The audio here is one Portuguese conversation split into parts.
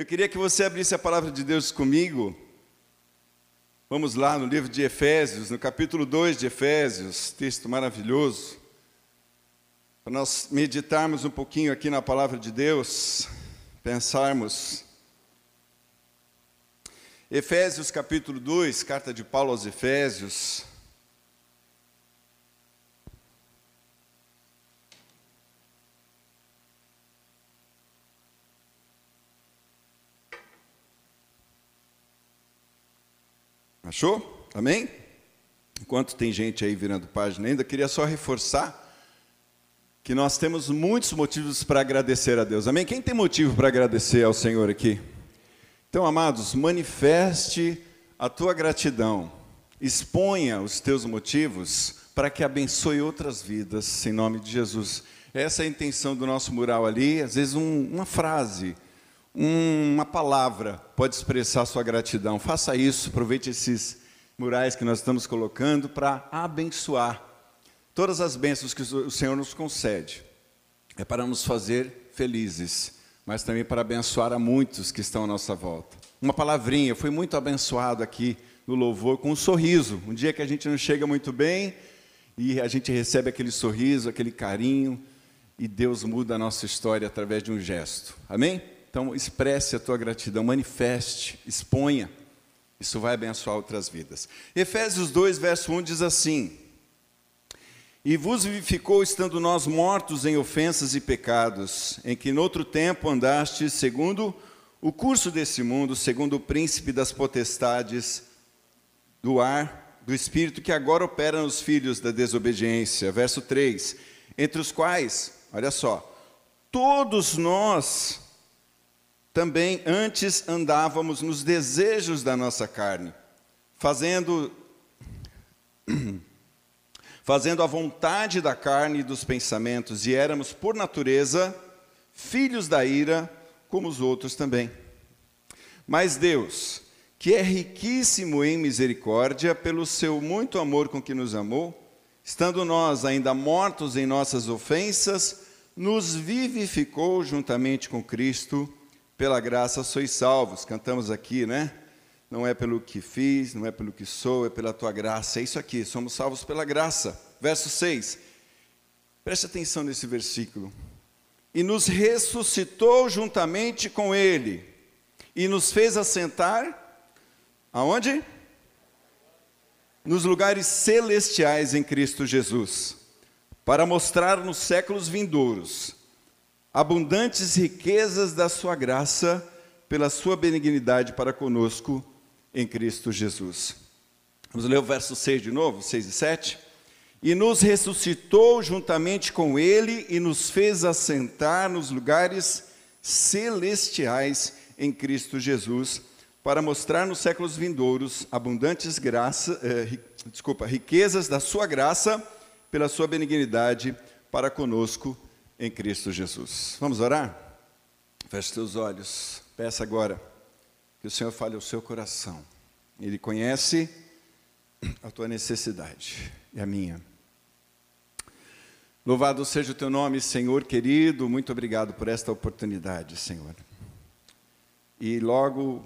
Eu queria que você abrisse a palavra de Deus comigo. Vamos lá no livro de Efésios, no capítulo 2 de Efésios, texto maravilhoso. Para nós meditarmos um pouquinho aqui na palavra de Deus, pensarmos. Efésios capítulo 2, carta de Paulo aos Efésios. Achou? Amém? Enquanto tem gente aí virando página ainda, queria só reforçar que nós temos muitos motivos para agradecer a Deus. Amém? Quem tem motivo para agradecer ao Senhor aqui? Então, amados, manifeste a tua gratidão. Exponha os teus motivos para que abençoe outras vidas, em nome de Jesus. Essa é a intenção do nosso mural ali. Às vezes, um, uma frase, uma palavra pode expressar sua gratidão. Faça isso, aproveite esses murais que nós estamos colocando para abençoar todas as bênçãos que o Senhor nos concede. É para nos fazer felizes, mas também para abençoar a muitos que estão à nossa volta. Uma palavrinha, fui muito abençoado aqui no louvor com um sorriso. Um dia que a gente não chega muito bem e a gente recebe aquele sorriso, aquele carinho, e Deus muda a nossa história através de um gesto. Amém? Então, expresse a tua gratidão, manifeste, exponha. Isso vai abençoar outras vidas. Efésios 2, verso 1 diz assim: E vos vivificou estando nós mortos em ofensas e pecados, em que noutro tempo andastes segundo o curso desse mundo, segundo o príncipe das potestades do ar, do espírito que agora opera nos filhos da desobediência. Verso 3: Entre os quais, olha só, todos nós também antes andávamos nos desejos da nossa carne, fazendo fazendo a vontade da carne e dos pensamentos, e éramos por natureza filhos da ira, como os outros também. Mas Deus, que é riquíssimo em misericórdia, pelo seu muito amor com que nos amou, estando nós ainda mortos em nossas ofensas, nos vivificou juntamente com Cristo pela graça sois salvos. Cantamos aqui, né? Não é pelo que fiz, não é pelo que sou, é pela tua graça. É isso aqui, somos salvos pela graça. Verso 6. Preste atenção nesse versículo. E nos ressuscitou juntamente com ele, e nos fez assentar aonde? Nos lugares celestiais em Cristo Jesus, para mostrar nos séculos vindouros abundantes riquezas da sua graça, pela sua benignidade para conosco em Cristo Jesus. Vamos ler o verso 6 de novo, 6 e 7. E nos ressuscitou juntamente com Ele e nos fez assentar nos lugares celestiais em Cristo Jesus, para mostrar nos séculos vindouros abundantes graça, eh, desculpa, riquezas da sua graça, pela sua benignidade para conosco em Cristo Jesus. Vamos orar? Feche seus olhos. Peça agora que o Senhor fale ao seu coração. Ele conhece a tua necessidade e a minha. Louvado seja o teu nome, Senhor querido. Muito obrigado por esta oportunidade, Senhor. E logo,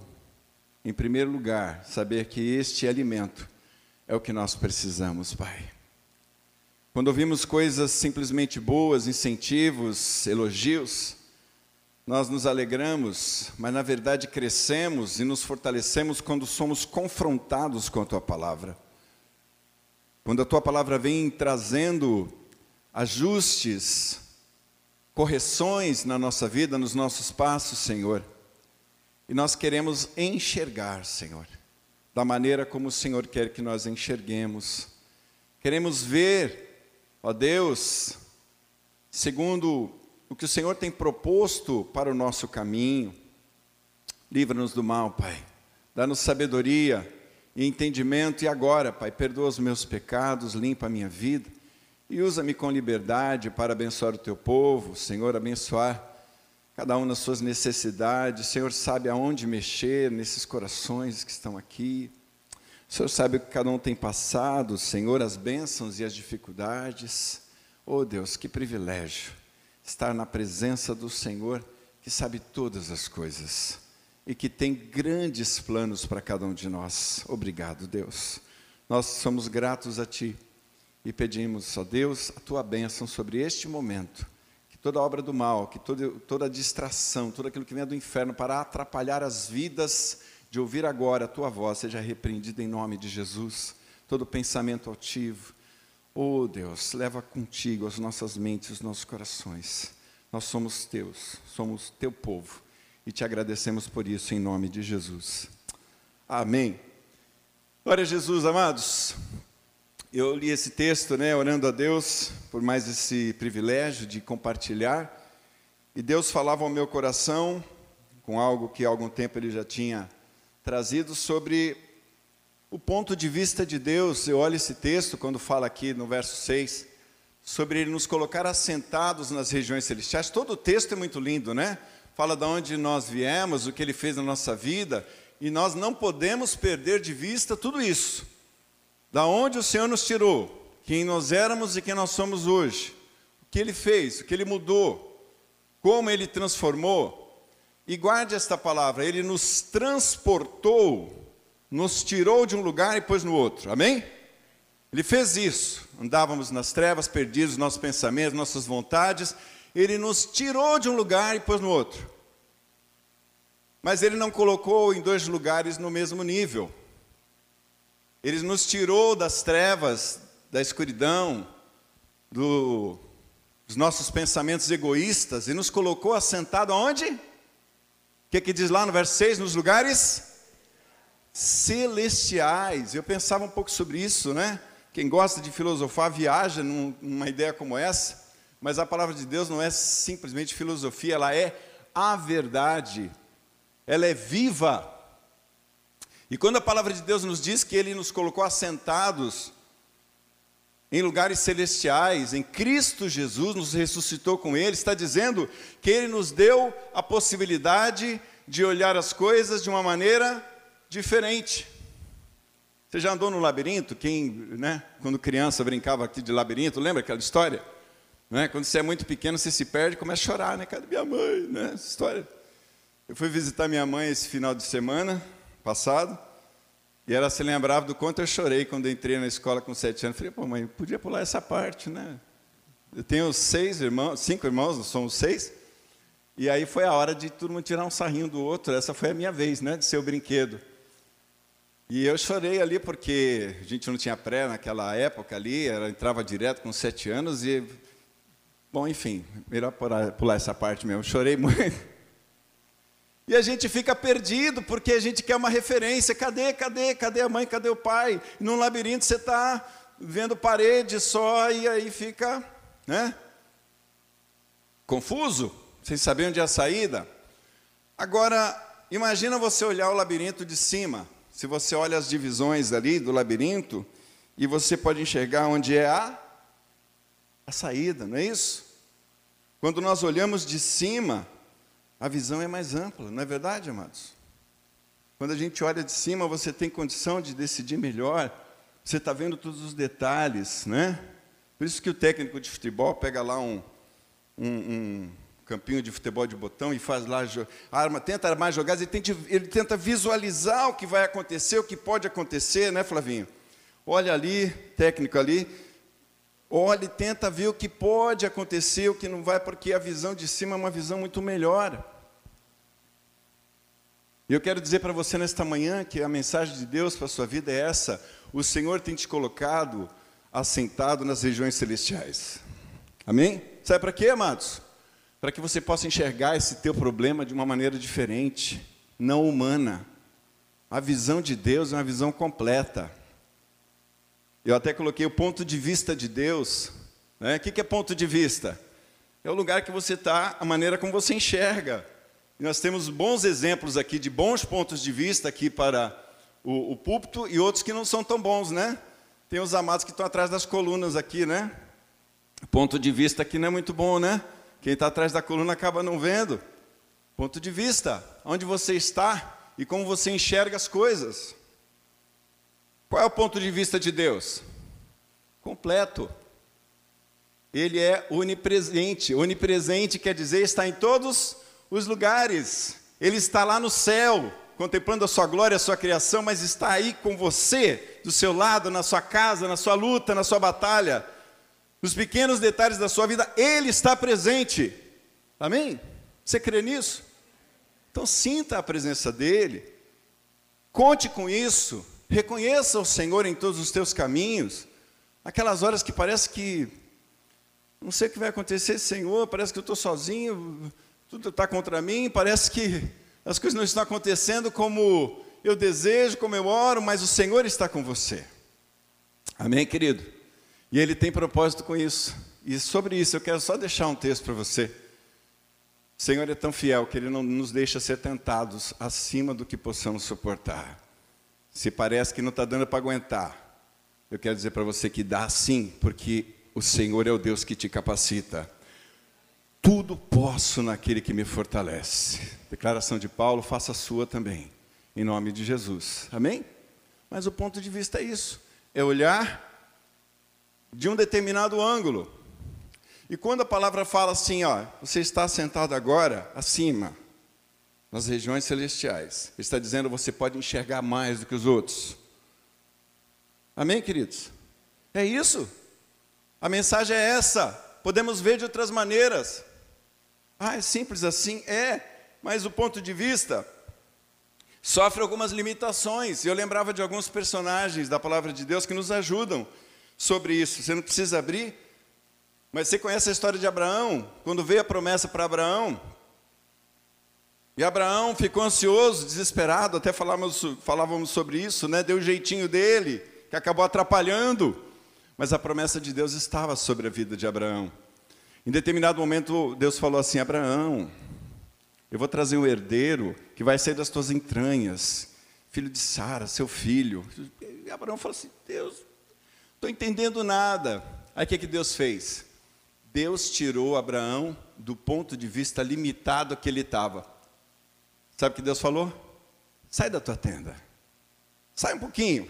em primeiro lugar, saber que este alimento é o que nós precisamos, Pai. Quando ouvimos coisas simplesmente boas, incentivos, elogios, nós nos alegramos, mas na verdade crescemos e nos fortalecemos quando somos confrontados com a tua palavra. Quando a tua palavra vem trazendo ajustes, correções na nossa vida, nos nossos passos, Senhor. E nós queremos enxergar, Senhor, da maneira como o Senhor quer que nós enxerguemos. Queremos ver Ó Deus, segundo o que o Senhor tem proposto para o nosso caminho, livra-nos do mal, Pai. Dá-nos sabedoria e entendimento, e agora, Pai, perdoa os meus pecados, limpa a minha vida e usa-me com liberdade para abençoar o teu povo, Senhor, abençoar cada um nas suas necessidades. O Senhor sabe aonde mexer nesses corações que estão aqui. O Senhor sabe o que cada um tem passado, Senhor, as bênçãos e as dificuldades. Oh Deus, que privilégio estar na presença do Senhor que sabe todas as coisas. e que tem grandes planos para cada um de nós. Obrigado, Deus. Nós somos gratos a Ti e pedimos, ó Deus, a Tua bênção sobre este momento. Que toda obra do mal, que toda, toda distração, tudo aquilo que vem do inferno para atrapalhar as vidas de ouvir agora a Tua voz seja repreendido em nome de Jesus. Todo pensamento altivo. Oh Deus, leva contigo as nossas mentes, os nossos corações. Nós somos teus, somos teu povo e te agradecemos por isso em nome de Jesus. Amém. Glória a Jesus, amados. Eu li esse texto, né, orando a Deus por mais esse privilégio de compartilhar. E Deus falava ao meu coração com algo que há algum tempo ele já tinha trazido sobre o ponto de vista de Deus. Eu olho esse texto quando fala aqui no verso 6 sobre ele nos colocar assentados nas regiões celestiais. Todo o texto é muito lindo, né? fala de onde nós viemos, o que ele fez na nossa vida, e nós não podemos perder de vista tudo isso. Da onde o Senhor nos tirou, quem nós éramos e quem nós somos hoje, o que ele fez, o que ele mudou, como ele transformou. E guarde esta palavra, ele nos transportou, nos tirou de um lugar e pôs no outro. Amém? Ele fez isso. Andávamos nas trevas, perdidos nossos pensamentos, nossas vontades, ele nos tirou de um lugar e pôs no outro. Mas ele não colocou em dois lugares no mesmo nível. Ele nos tirou das trevas, da escuridão, do, dos nossos pensamentos egoístas e nos colocou assentado aonde? Que, que diz lá no verso 6? Nos lugares celestiais. Eu pensava um pouco sobre isso, né? Quem gosta de filosofar viaja numa ideia como essa. Mas a palavra de Deus não é simplesmente filosofia, ela é a verdade. Ela é viva. E quando a palavra de Deus nos diz que ele nos colocou assentados em lugares celestiais, em Cristo Jesus, nos ressuscitou com ele, está dizendo que ele nos deu a possibilidade de olhar as coisas de uma maneira diferente. Você já andou no labirinto? Quem, né, quando criança brincava aqui de labirinto, lembra aquela história? Né? Quando você é muito pequeno, você se perde e começa a chorar, né? Cadê minha mãe? Né? Essa história. Eu fui visitar minha mãe esse final de semana passado, e ela se lembrava do quanto eu chorei quando entrei na escola com sete anos. Falei, pô, mãe, podia pular essa parte, né? Eu tenho seis irmãos, cinco irmãos, nós somos seis. E aí foi a hora de todo mundo tirar um sarrinho do outro. Essa foi a minha vez, né, de ser o brinquedo. E eu chorei ali porque a gente não tinha pré naquela época ali, ela entrava direto com sete anos e Bom, enfim, melhor pular essa parte mesmo. Chorei muito. E a gente fica perdido porque a gente quer uma referência. Cadê, cadê, cadê a mãe, cadê o pai? Num labirinto você está vendo parede só e aí fica, né? Confuso, sem saber onde é a saída. Agora, imagina você olhar o labirinto de cima. Se você olha as divisões ali do labirinto e você pode enxergar onde é a a saída, não é isso? Quando nós olhamos de cima, a visão é mais ampla, não é verdade, amados? Quando a gente olha de cima, você tem condição de decidir melhor, você está vendo todos os detalhes, né? Por isso que o técnico de futebol pega lá um, um, um campinho de futebol de botão e faz lá, arma, tenta armar jogadas, ele tenta, ele tenta visualizar o que vai acontecer, o que pode acontecer, né, Flavinho? Olha ali, técnico ali, Olhe, tenta ver o que pode acontecer, o que não vai, porque a visão de cima é uma visão muito melhor. E eu quero dizer para você nesta manhã que a mensagem de Deus para a sua vida é essa: o Senhor tem te colocado assentado nas regiões celestiais. Amém? Sabe para quê, amados? Para que você possa enxergar esse teu problema de uma maneira diferente, não humana. A visão de Deus é uma visão completa. Eu até coloquei o ponto de vista de Deus. Né? O que é ponto de vista? É o lugar que você está, a maneira como você enxerga. Nós temos bons exemplos aqui de bons pontos de vista aqui para o, o púlpito e outros que não são tão bons, né? Tem os amados que estão atrás das colunas aqui, né? Ponto de vista aqui não é muito bom, né? Quem está atrás da coluna acaba não vendo. Ponto de vista, onde você está e como você enxerga as coisas. Qual é o ponto de vista de Deus? Completo. Ele é onipresente. Onipresente quer dizer está em todos os lugares. Ele está lá no céu, contemplando a sua glória, a sua criação, mas está aí com você, do seu lado, na sua casa, na sua luta, na sua batalha, nos pequenos detalhes da sua vida, Ele está presente. Amém? Você crê nisso? Então sinta a presença dEle, conte com isso, reconheça o Senhor em todos os teus caminhos, aquelas horas que parece que não sei o que vai acontecer, Senhor, parece que eu estou sozinho, tudo está contra mim, parece que as coisas não estão acontecendo como eu desejo, como eu oro, mas o Senhor está com você. Amém, querido? E Ele tem propósito com isso. E sobre isso eu quero só deixar um texto para você. O Senhor é tão fiel que Ele não nos deixa ser tentados acima do que possamos suportar. Se parece que não está dando para aguentar, eu quero dizer para você que dá sim, porque o Senhor é o Deus que te capacita. Tudo posso naquele que me fortalece. Declaração de Paulo, faça a sua também, em nome de Jesus. Amém? Mas o ponto de vista é isso: é olhar de um determinado ângulo. E quando a palavra fala assim, ó, você está sentado agora acima, nas regiões celestiais, está dizendo você pode enxergar mais do que os outros. Amém, queridos? É isso. A mensagem é essa. Podemos ver de outras maneiras. Ah, é simples assim? É, mas o ponto de vista sofre algumas limitações. Eu lembrava de alguns personagens da palavra de Deus que nos ajudam sobre isso. Você não precisa abrir, mas você conhece a história de Abraão? Quando veio a promessa para Abraão, e Abraão ficou ansioso, desesperado, até falávamos, falávamos sobre isso, né? deu o um jeitinho dele, que acabou atrapalhando. Mas a promessa de Deus estava sobre a vida de Abraão. Em determinado momento, Deus falou assim: Abraão, eu vou trazer um herdeiro que vai sair das tuas entranhas, filho de Sara, seu filho. E Abraão falou assim: Deus, estou entendendo nada. Aí o que, que Deus fez? Deus tirou Abraão do ponto de vista limitado que ele estava. Sabe o que Deus falou? Sai da tua tenda. Sai um pouquinho.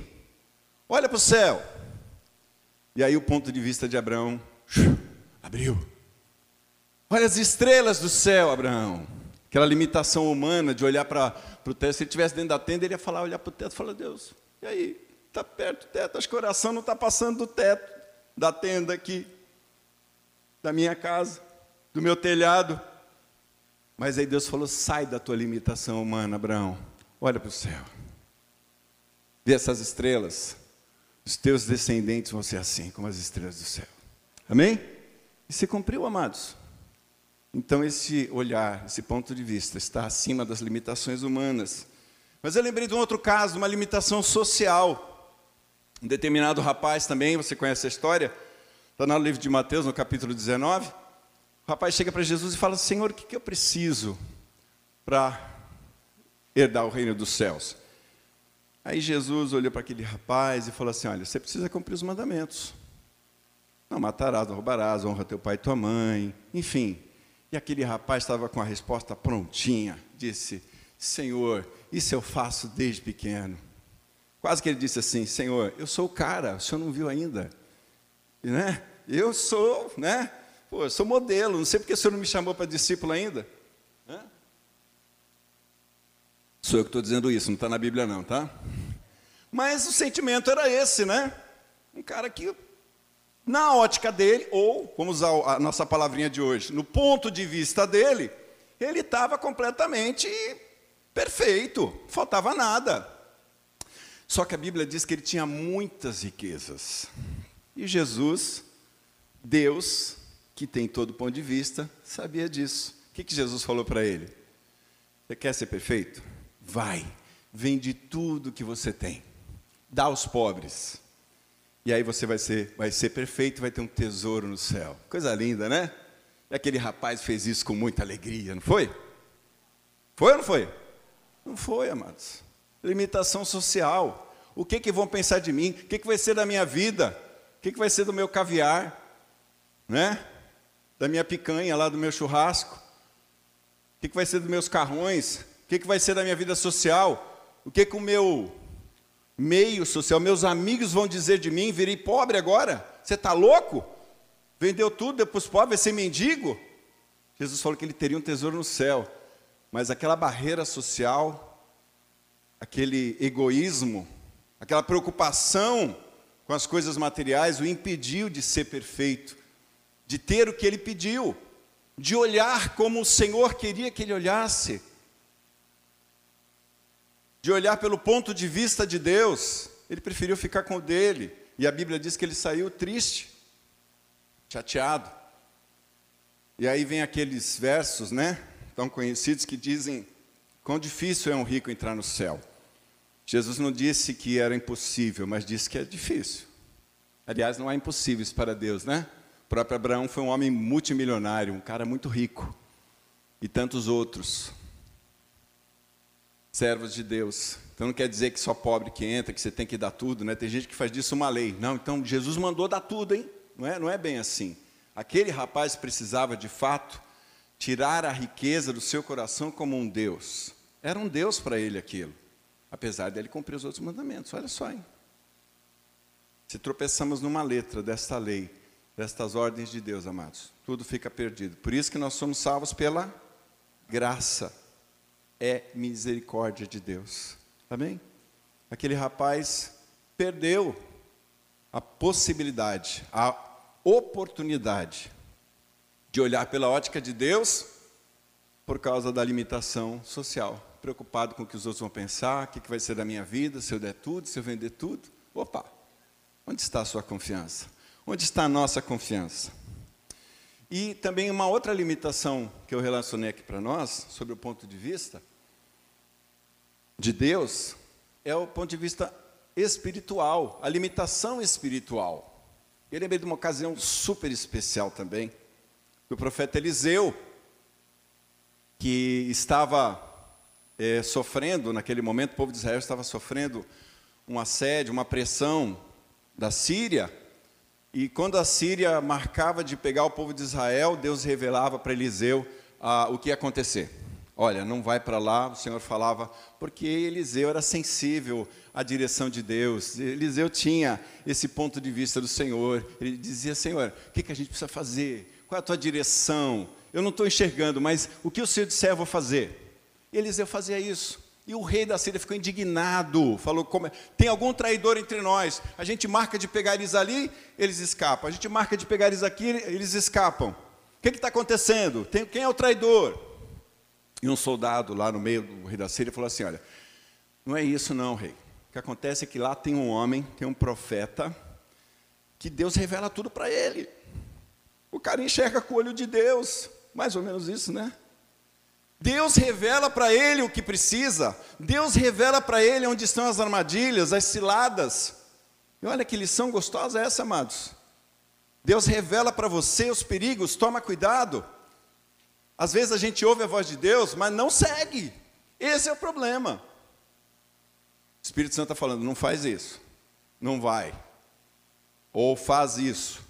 Olha para o céu. E aí o ponto de vista de Abraão abriu. Olha as estrelas do céu, Abraão. Aquela limitação humana de olhar para o teto. Se ele estivesse dentro da tenda, ele ia falar, olhar para o teto e falar, Deus, e aí? Está perto do teto, acho que o coração não está passando do teto, da tenda aqui, da minha casa, do meu telhado. Mas aí Deus falou, sai da tua limitação humana, Abraão. Olha para o céu. Vê essas estrelas. Os teus descendentes vão ser assim, como as estrelas do céu. Amém? E se cumpriu, amados. Então, esse olhar, esse ponto de vista, está acima das limitações humanas. Mas eu lembrei de um outro caso, uma limitação social. Um determinado rapaz também, você conhece a história, está no livro de Mateus, no capítulo 19. O rapaz chega para Jesus e fala: Senhor, o que, que eu preciso para herdar o reino dos céus? Aí Jesus olhou para aquele rapaz e falou assim: Olha, você precisa cumprir os mandamentos. Não matarás, não roubarás, honra teu pai e tua mãe, enfim. E aquele rapaz estava com a resposta prontinha. Disse: Senhor, isso eu faço desde pequeno. Quase que ele disse assim: Senhor, eu sou o cara, o senhor não viu ainda. E, né? Eu sou, né? Pô, eu sou modelo, não sei porque o senhor não me chamou para discípulo ainda. Sou eu que estou dizendo isso, não está na Bíblia não, tá? Mas o sentimento era esse, né? Um cara que, na ótica dele, ou, vamos usar a nossa palavrinha de hoje, no ponto de vista dele, ele estava completamente perfeito, faltava nada. Só que a Bíblia diz que ele tinha muitas riquezas. E Jesus, Deus, que tem todo ponto de vista, sabia disso. O que, que Jesus falou para ele? Você quer ser perfeito? Vai, vende tudo que você tem, dá aos pobres. E aí você vai ser, vai ser perfeito, vai ter um tesouro no céu. Coisa linda, né? E aquele rapaz fez isso com muita alegria, não foi? Foi ou não foi? Não foi, amados. Limitação social. O que, que vão pensar de mim? O que, que vai ser da minha vida? O que, que vai ser do meu caviar? Né? Da minha picanha lá, do meu churrasco? O que, que vai ser dos meus carrões? O que, que vai ser da minha vida social? O que, que o meu meio social, meus amigos vão dizer de mim? Virei pobre agora? Você está louco? Vendeu tudo, depois pobre, vai ser mendigo? Jesus falou que ele teria um tesouro no céu. mas aquela barreira social, aquele egoísmo, aquela preocupação com as coisas materiais o impediu de ser perfeito, de ter o que ele pediu, de olhar como o Senhor queria que ele olhasse, de olhar pelo ponto de vista de Deus. Ele preferiu ficar com o dele, e a Bíblia diz que ele saiu triste, chateado. E aí vem aqueles versos, né, tão conhecidos que dizem: quão difícil é um rico entrar no céu. Jesus não disse que era impossível, mas disse que é difícil. Aliás, não há impossíveis para Deus, né? O próprio Abraão foi um homem multimilionário, um cara muito rico. E tantos outros. Servos de Deus. Então não quer dizer que só pobre que entra, que você tem que dar tudo, né? Tem gente que faz disso uma lei. Não, então Jesus mandou dar tudo, hein? Não é, não é bem assim. Aquele rapaz precisava, de fato, tirar a riqueza do seu coração como um Deus. Era um Deus para ele aquilo apesar dele cumprir os outros mandamentos. Olha só, hein? Se tropeçamos numa letra desta lei, destas ordens de Deus, amados, tudo fica perdido. Por isso que nós somos salvos pela graça. É misericórdia de Deus. Amém? Aquele rapaz perdeu a possibilidade, a oportunidade de olhar pela ótica de Deus por causa da limitação social preocupado com o que os outros vão pensar, o que vai ser da minha vida, se eu der tudo, se eu vender tudo. Opa, onde está a sua confiança? Onde está a nossa confiança? E também uma outra limitação que eu relacionei aqui para nós, sobre o ponto de vista de Deus, é o ponto de vista espiritual, a limitação espiritual. Eu lembrei de uma ocasião super especial também, do profeta Eliseu, que estava é, sofrendo, naquele momento, o povo de Israel estava sofrendo um assédio, uma pressão da Síria. E quando a Síria marcava de pegar o povo de Israel, Deus revelava para Eliseu ah, o que ia acontecer. Olha, não vai para lá, o Senhor falava, porque Eliseu era sensível à direção de Deus. Eliseu tinha esse ponto de vista do Senhor. Ele dizia: Senhor, o que, que a gente precisa fazer? Qual é a tua direção? Eu não estou enxergando, mas o que o Senhor disser eu vou fazer. Eliseu fazia isso. E o rei da Síria ficou indignado, falou: como é? tem algum traidor entre nós? A gente marca de pegar eles ali, eles escapam. A gente marca de pegar eles aqui, eles escapam. O que está acontecendo? Tem, quem é o traidor? E um soldado lá no meio do rei da Síria falou assim: Olha, não é isso não, rei. O que acontece é que lá tem um homem, tem um profeta, que Deus revela tudo para ele. O cara enxerga com o olho de Deus, mais ou menos isso, né? Deus revela para ele o que precisa, Deus revela para ele onde estão as armadilhas, as ciladas. E olha que lição gostosa é essa, amados. Deus revela para você os perigos, toma cuidado. Às vezes a gente ouve a voz de Deus, mas não segue. Esse é o problema. O Espírito Santo está falando, não faz isso, não vai, ou faz isso.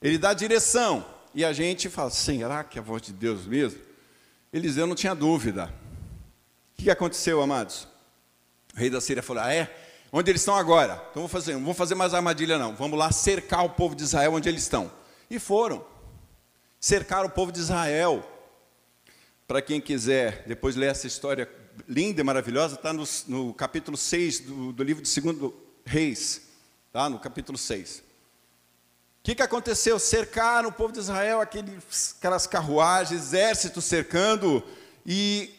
Ele dá direção, e a gente fala, será que é a voz de Deus mesmo? Eliseu não tinha dúvida. O que aconteceu, amados? O rei da Síria falou: Ah, é? Onde eles estão agora? Então vou fazer, não vou fazer mais armadilha, não. Vamos lá cercar o povo de Israel onde eles estão. E foram. Cercaram o povo de Israel. Para quem quiser depois ler essa história linda e maravilhosa, está no, no, capítulo 6 do, do livro de 2 Reis. Tá? No capítulo 6. O que, que aconteceu? Cercaram o povo de Israel, aqueles, aquelas carruagens, exércitos cercando, e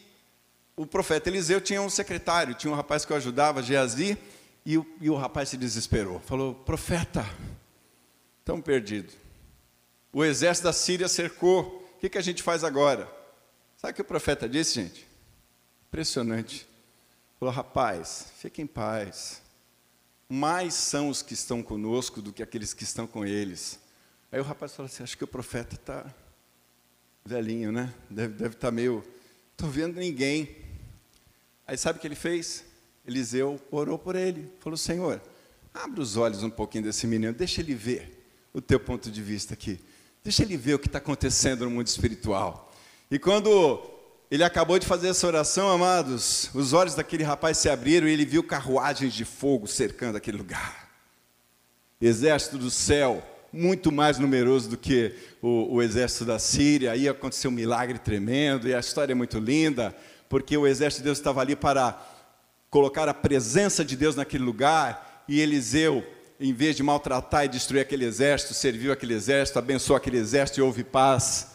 o profeta Eliseu tinha um secretário, tinha um rapaz que o ajudava, Geazi, e o, e o rapaz se desesperou. Falou: Profeta, estão perdidos. O exército da Síria cercou. O que, que a gente faz agora? Sabe o que o profeta disse, gente? Impressionante. Falou: Rapaz, fique em paz mais são os que estão conosco do que aqueles que estão com eles. Aí o rapaz falou assim: Acho que o profeta está velhinho, né? Deve, deve estar tá meio. Estou vendo ninguém. Aí sabe o que ele fez? Eliseu orou por ele. Falou: Senhor, abre os olhos um pouquinho desse menino, deixa ele ver o teu ponto de vista aqui. Deixa ele ver o que está acontecendo no mundo espiritual. E quando ele acabou de fazer essa oração, amados. Os olhos daquele rapaz se abriram e ele viu carruagens de fogo cercando aquele lugar. Exército do céu muito mais numeroso do que o, o exército da Síria. Aí aconteceu um milagre tremendo, e a história é muito linda, porque o exército de Deus estava ali para colocar a presença de Deus naquele lugar, e Eliseu, em vez de maltratar e destruir aquele exército, serviu aquele exército, abençoou aquele exército e houve paz.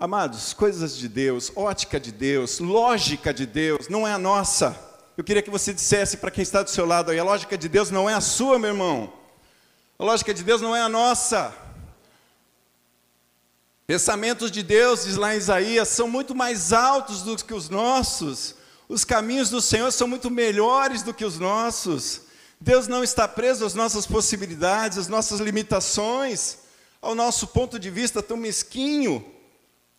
Amados, coisas de Deus, ótica de Deus, lógica de Deus, não é a nossa. Eu queria que você dissesse para quem está do seu lado aí: a lógica de Deus não é a sua, meu irmão. A lógica de Deus não é a nossa. Pensamentos de Deus, diz lá em Isaías, são muito mais altos do que os nossos. Os caminhos do Senhor são muito melhores do que os nossos. Deus não está preso às nossas possibilidades, às nossas limitações, ao nosso ponto de vista tão mesquinho,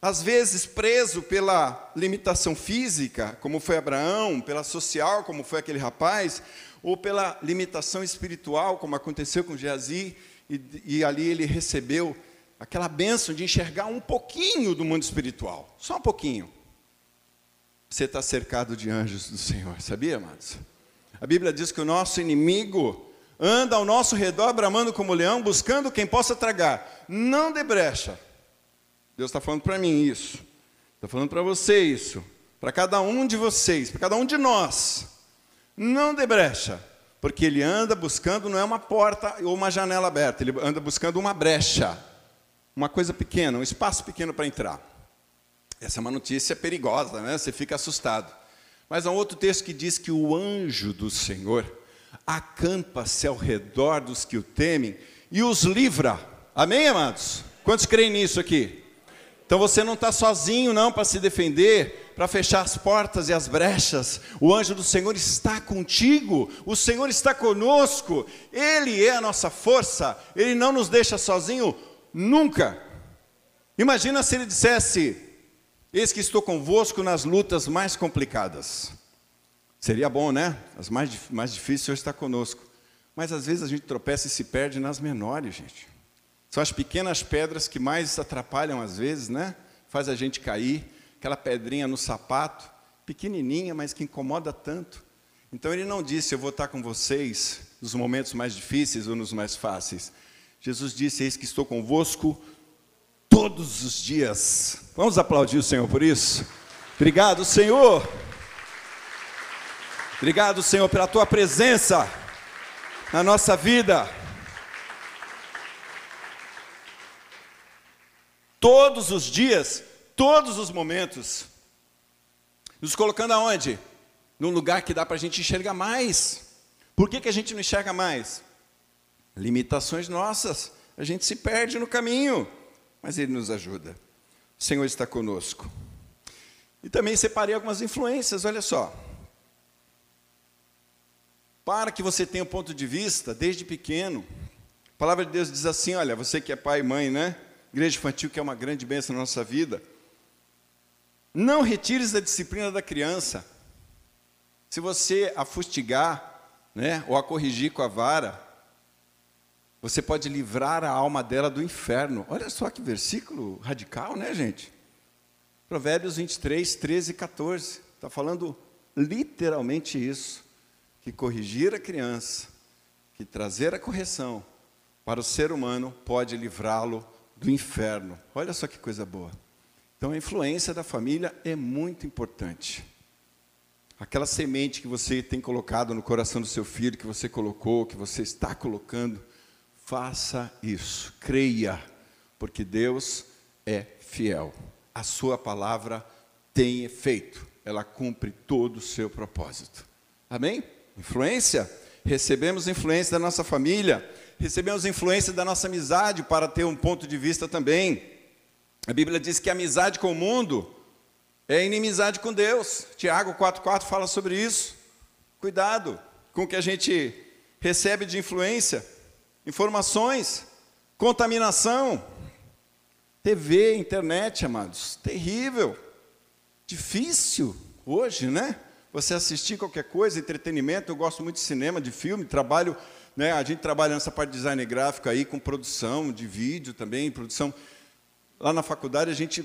às vezes preso pela limitação física, como foi Abraão, pela social, como foi aquele rapaz, ou pela limitação espiritual, como aconteceu com Geazi, e, e ali ele recebeu aquela bênção de enxergar um pouquinho do mundo espiritual, só um pouquinho. Você está cercado de anjos do Senhor, sabia, amados? A Bíblia diz que o nosso inimigo anda ao nosso redor, bramando como leão, buscando quem possa tragar. Não de brecha. Deus está falando para mim isso. Está falando para você isso. Para cada um de vocês, para cada um de nós. Não de brecha, porque ele anda buscando, não é uma porta ou uma janela aberta, ele anda buscando uma brecha, uma coisa pequena, um espaço pequeno para entrar. Essa é uma notícia perigosa, né? Você fica assustado. Mas há um outro texto que diz que o anjo do Senhor acampa-se ao redor dos que o temem e os livra. Amém, amados? Quantos creem nisso aqui? Então você não está sozinho, não, para se defender, para fechar as portas e as brechas. O anjo do Senhor está contigo, o Senhor está conosco, Ele é a nossa força, Ele não nos deixa sozinho nunca. Imagina se Ele dissesse: Eis que estou convosco nas lutas mais complicadas. Seria bom, né? As mais, mais difíceis, o Senhor está conosco. Mas às vezes a gente tropeça e se perde nas menores, gente. São as pequenas pedras que mais atrapalham às vezes, né? Faz a gente cair aquela pedrinha no sapato, pequenininha, mas que incomoda tanto. Então ele não disse: Eu vou estar com vocês nos momentos mais difíceis ou nos mais fáceis. Jesus disse: Eis que estou convosco todos os dias. Vamos aplaudir o Senhor por isso? Obrigado, Senhor. Obrigado, Senhor, pela tua presença na nossa vida. Todos os dias todos os momentos. Nos colocando aonde? Num lugar que dá para a gente enxergar mais. Por que, que a gente não enxerga mais? Limitações nossas. A gente se perde no caminho, mas Ele nos ajuda. O Senhor está conosco. E também separei algumas influências, olha só. Para que você tenha um ponto de vista desde pequeno. A palavra de Deus diz assim: olha, você que é pai e mãe, né? Igreja infantil, que é uma grande bênção na nossa vida. Não retires a disciplina da criança. Se você a fustigar, né, ou a corrigir com a vara, você pode livrar a alma dela do inferno. Olha só que versículo radical, né, gente? Provérbios 23, 13 e 14. Está falando literalmente isso: que corrigir a criança, que trazer a correção para o ser humano pode livrá-lo do inferno. Olha só que coisa boa. Então a influência da família é muito importante. Aquela semente que você tem colocado no coração do seu filho, que você colocou, que você está colocando, faça isso, creia, porque Deus é fiel. A sua palavra tem efeito, ela cumpre todo o seu propósito. Amém? Influência? Recebemos influência da nossa família, recebemos influência da nossa amizade para ter um ponto de vista também. A Bíblia diz que a amizade com o mundo é inimizade com Deus. Tiago 4,4 fala sobre isso. Cuidado com o que a gente recebe de influência, informações, contaminação. TV, internet, amados, terrível, difícil hoje, né? Você assistir qualquer coisa, entretenimento. Eu gosto muito de cinema, de filme, trabalho, né? A gente trabalha nessa parte de design gráfico aí com produção de vídeo também, produção lá na faculdade a gente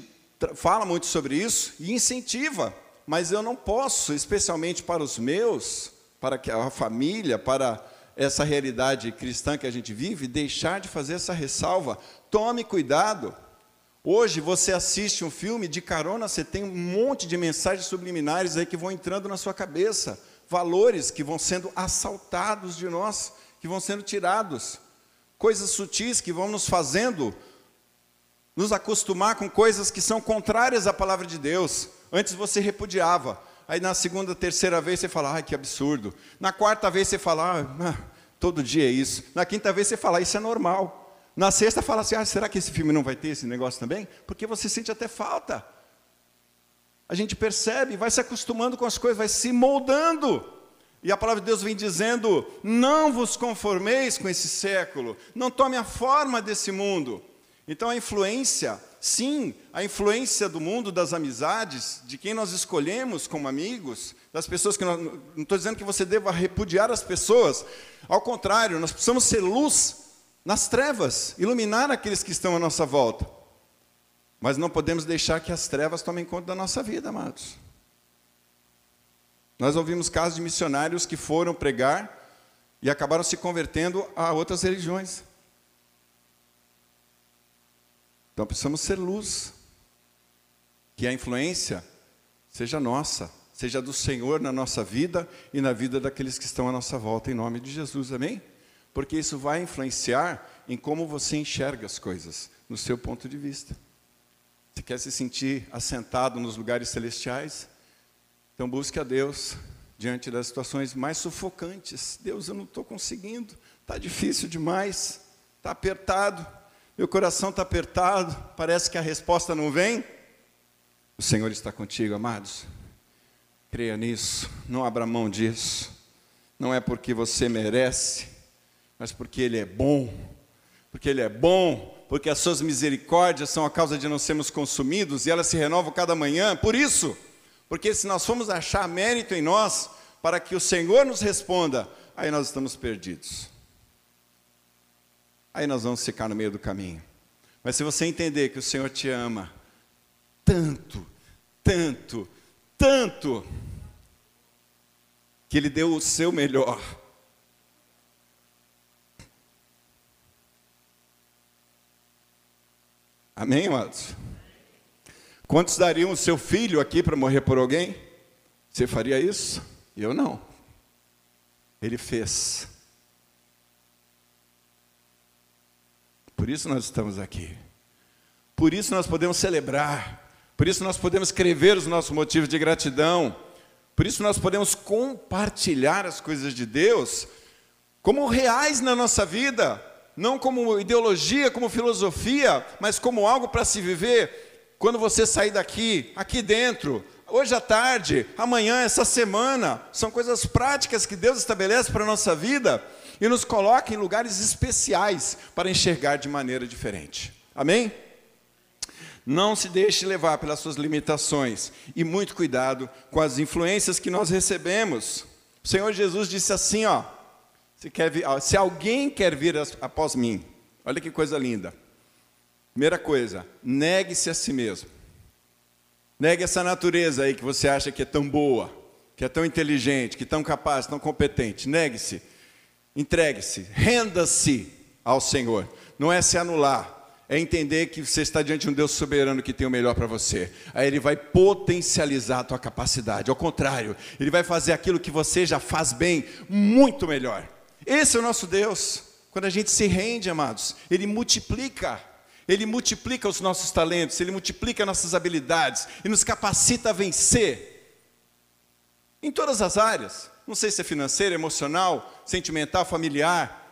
fala muito sobre isso e incentiva, mas eu não posso, especialmente para os meus, para a família, para essa realidade cristã que a gente vive, deixar de fazer essa ressalva. Tome cuidado. Hoje você assiste um filme, de carona você tem um monte de mensagens subliminares aí que vão entrando na sua cabeça, valores que vão sendo assaltados de nós, que vão sendo tirados, coisas sutis que vão nos fazendo nos acostumar com coisas que são contrárias à palavra de Deus. Antes você repudiava, aí na segunda, terceira vez você fala, ai que absurdo. Na quarta vez você fala, ah, todo dia é isso. Na quinta vez você fala, isso é normal. Na sexta fala assim: ah, será que esse filme não vai ter esse negócio também? Porque você sente até falta. A gente percebe, vai se acostumando com as coisas, vai se moldando. E a palavra de Deus vem dizendo: não vos conformeis com esse século, não tome a forma desse mundo. Então a influência, sim, a influência do mundo, das amizades, de quem nós escolhemos como amigos, das pessoas que nós, não estou dizendo que você deva repudiar as pessoas, ao contrário, nós precisamos ser luz nas trevas, iluminar aqueles que estão à nossa volta. Mas não podemos deixar que as trevas tomem conta da nossa vida, amados. Nós ouvimos casos de missionários que foram pregar e acabaram se convertendo a outras religiões. Então precisamos ser luz. Que a influência seja nossa, seja do Senhor na nossa vida e na vida daqueles que estão à nossa volta, em nome de Jesus, amém? porque isso vai influenciar em como você enxerga as coisas, no seu ponto de vista. Você quer se sentir assentado nos lugares celestiais? Então busque a Deus diante das situações mais sufocantes. Deus, eu não estou conseguindo, está difícil demais, está apertado, meu coração está apertado, parece que a resposta não vem. O Senhor está contigo, amados. Creia nisso, não abra mão disso. Não é porque você merece, mas porque Ele é bom, porque Ele é bom, porque as suas misericórdias são a causa de não sermos consumidos e elas se renovam cada manhã. Por isso, porque se nós formos achar mérito em nós para que o Senhor nos responda, aí nós estamos perdidos. Aí nós vamos ficar no meio do caminho. Mas se você entender que o Senhor te ama tanto, tanto, tanto, que Ele deu o seu melhor Amém, amados? Quantos dariam o seu filho aqui para morrer por alguém? Você faria isso? Eu não. Ele fez. Por isso nós estamos aqui. Por isso nós podemos celebrar. Por isso nós podemos escrever os nossos motivos de gratidão. Por isso nós podemos compartilhar as coisas de Deus como reais na nossa vida não como ideologia, como filosofia, mas como algo para se viver quando você sair daqui, aqui dentro, hoje à tarde, amanhã, essa semana. São coisas práticas que Deus estabelece para a nossa vida e nos coloca em lugares especiais para enxergar de maneira diferente. Amém? Não se deixe levar pelas suas limitações e muito cuidado com as influências que nós recebemos. O Senhor Jesus disse assim, ó: se, quer se alguém quer vir após mim, olha que coisa linda. Primeira coisa, negue-se a si mesmo. Negue essa natureza aí que você acha que é tão boa, que é tão inteligente, que é tão capaz, tão competente. Negue-se, entregue-se, renda-se ao Senhor. Não é se anular, é entender que você está diante de um Deus soberano que tem o melhor para você. Aí Ele vai potencializar a tua capacidade. Ao contrário, Ele vai fazer aquilo que você já faz bem muito melhor. Esse é o nosso Deus. Quando a gente se rende, amados, Ele multiplica. Ele multiplica os nossos talentos, Ele multiplica nossas habilidades e nos capacita a vencer. Em todas as áreas. Não sei se é financeira, emocional, sentimental, familiar.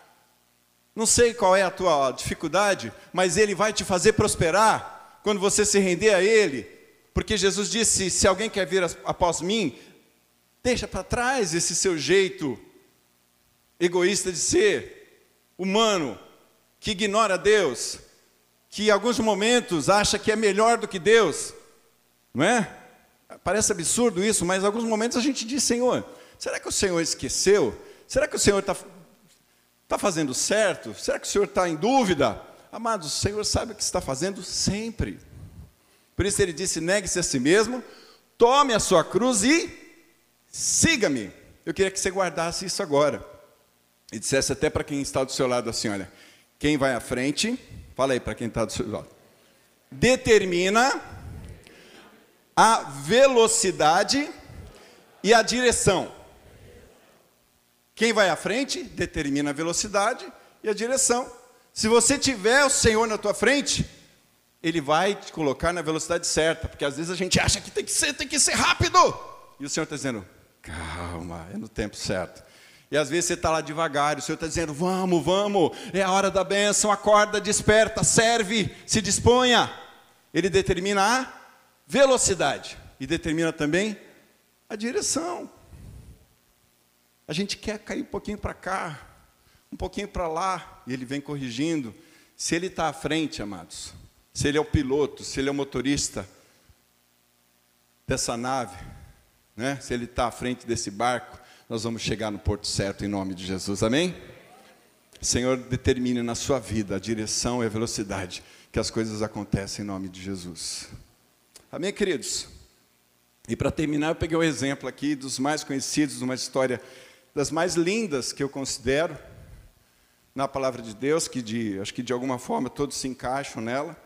Não sei qual é a tua dificuldade, mas Ele vai te fazer prosperar quando você se render a Ele. Porque Jesus disse: se alguém quer vir após mim, deixa para trás esse seu jeito egoísta de ser, humano, que ignora Deus, que em alguns momentos acha que é melhor do que Deus, não é? Parece absurdo isso, mas em alguns momentos a gente diz: Senhor, será que o Senhor esqueceu? Será que o Senhor está tá fazendo certo? Será que o Senhor está em dúvida? Amados, o Senhor sabe o que está fazendo sempre. Por isso ele disse: negue-se a si mesmo, tome a sua cruz e siga-me. Eu queria que você guardasse isso agora. e dissesse até para quem está do seu lado assim: olha, quem vai à frente, fala aí para quem está do seu lado, determina a velocidade e a direção. Quem vai à frente determina a velocidade e a direção. Se você tiver o Senhor na tua frente, ele vai te colocar na velocidade certa, porque às vezes a gente acha que tem que ser, tem que ser rápido. E o Senhor está dizendo, calma, é no tempo certo. E às vezes você está lá devagar, o Senhor está dizendo, vamos, vamos, é a hora da bênção, acorda, desperta, serve, se disponha. Ele determina a velocidade e determina também a direção. A gente quer cair um pouquinho para cá, um pouquinho para lá, e ele vem corrigindo. Se ele está à frente, amados, se ele é o piloto, se ele é o motorista dessa nave, né? se ele está à frente desse barco, nós vamos chegar no porto certo em nome de Jesus, amém? Senhor, determine na sua vida a direção e a velocidade que as coisas acontecem em nome de Jesus. Amém, queridos? E para terminar, eu peguei um exemplo aqui dos mais conhecidos, uma história das mais lindas que eu considero na palavra de Deus, que de, acho que de alguma forma todos se encaixam nela.